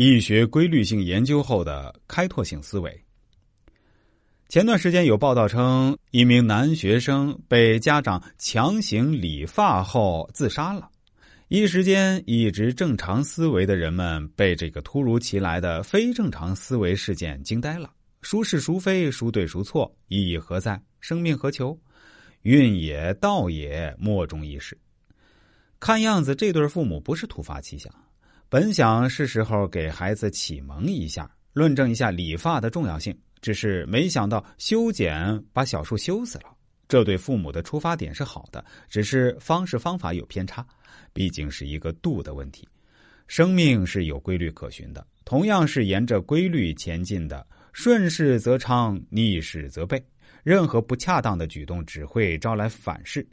易学规律性研究后的开拓性思维。前段时间有报道称，一名男学生被家长强行理发后自杀了。一时间，一直正常思维的人们被这个突如其来的非正常思维事件惊呆了。孰是孰非，孰对孰错，意义何在？生命何求？运也道也，莫衷一是。看样子，这对父母不是突发奇想。本想是时候给孩子启蒙一下，论证一下理发的重要性，只是没想到修剪把小树修死了。这对父母的出发点是好的，只是方式方法有偏差，毕竟是一个度的问题。生命是有规律可循的，同样是沿着规律前进的，顺势则昌，逆势则悖。任何不恰当的举动只会招来反噬。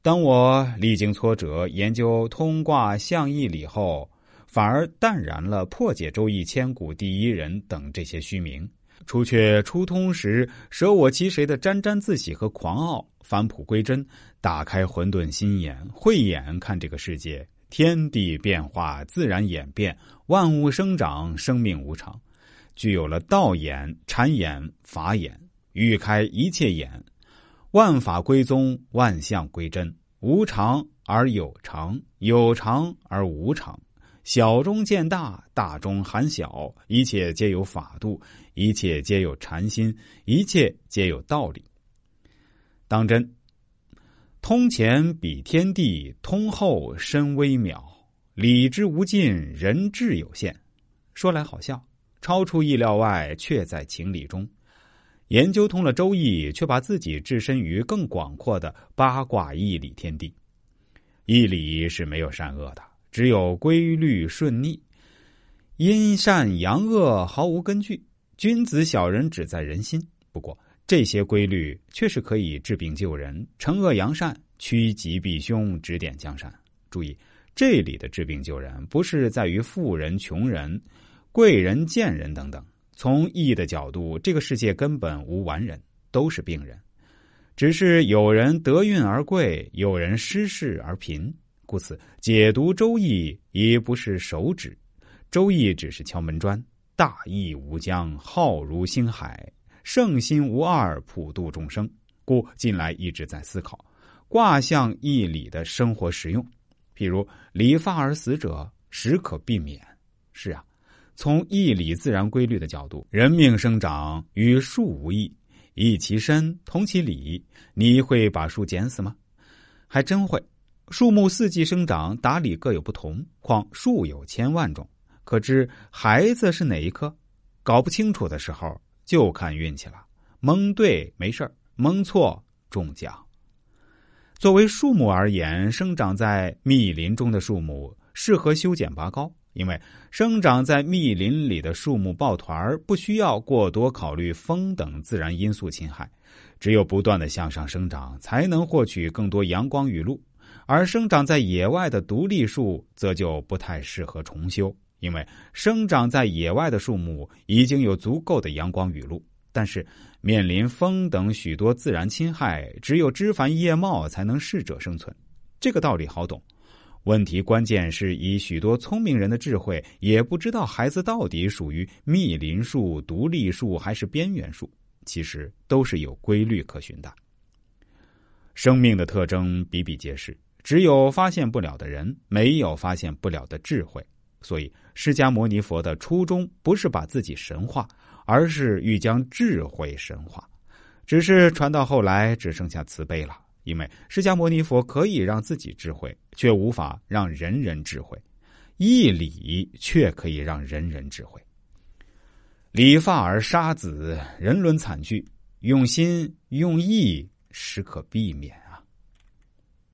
当我历经挫折研究通卦象义理后，反而淡然了破解《周易》千古第一人等这些虚名，除却初通时舍我其谁的沾沾自喜和狂傲，返璞归真，打开混沌心眼，慧眼看这个世界，天地变化，自然演变，万物生长，生命无常，具有了道眼、禅眼、法眼，欲开一切眼。万法归宗，万象归真，无常而有常，有常而无常，小中见大，大中含小，一切皆有法度，一切皆有禅心，一切皆有道理。当真，通前比天地，通后深微妙，理之无尽，人智有限。说来好笑，超出意料外，却在情理中。研究通了《周易》，却把自己置身于更广阔的八卦义理天地。义理是没有善恶的，只有规律顺逆，阴善阳恶毫无根据。君子小人只在人心。不过这些规律确实可以治病救人，惩恶扬善，趋吉避凶，指点江山。注意，这里的治病救人，不是在于富人、穷人、贵人、贱人等等。从意义的角度，这个世界根本无完人，都是病人，只是有人得运而贵，有人失势而贫。故此，解读《周易》也不是手指，《周易》只是敲门砖。大义无疆，浩如星海，圣心无二，普度众生。故近来一直在思考卦象义理的生活实用，譬如理发而死者，时可避免。是啊。从义理自然规律的角度，人命生长与树无异，异其身，同其理。你会把树剪死吗？还真会。树木四季生长，打理各有不同，况树有千万种，可知孩子是哪一棵？搞不清楚的时候，就看运气了。蒙对没事蒙错中奖。作为树木而言，生长在密林中的树木适合修剪拔高。因为生长在密林里的树木抱团不需要过多考虑风等自然因素侵害，只有不断的向上生长，才能获取更多阳光雨露。而生长在野外的独立树则就不太适合重修，因为生长在野外的树木已经有足够的阳光雨露，但是面临风等许多自然侵害，只有枝繁叶茂才能适者生存。这个道理好懂。问题关键是以许多聪明人的智慧，也不知道孩子到底属于密林树、独立树还是边缘树，其实都是有规律可循的。生命的特征比比皆是，只有发现不了的人，没有发现不了的智慧。所以，释迦牟尼佛的初衷不是把自己神化，而是欲将智慧神化，只是传到后来只剩下慈悲了。因为释迦牟尼佛可以让自己智慧，却无法让人人智慧；义理却可以让人人智慧。理发而杀子，人伦惨剧，用心用意，实可避免。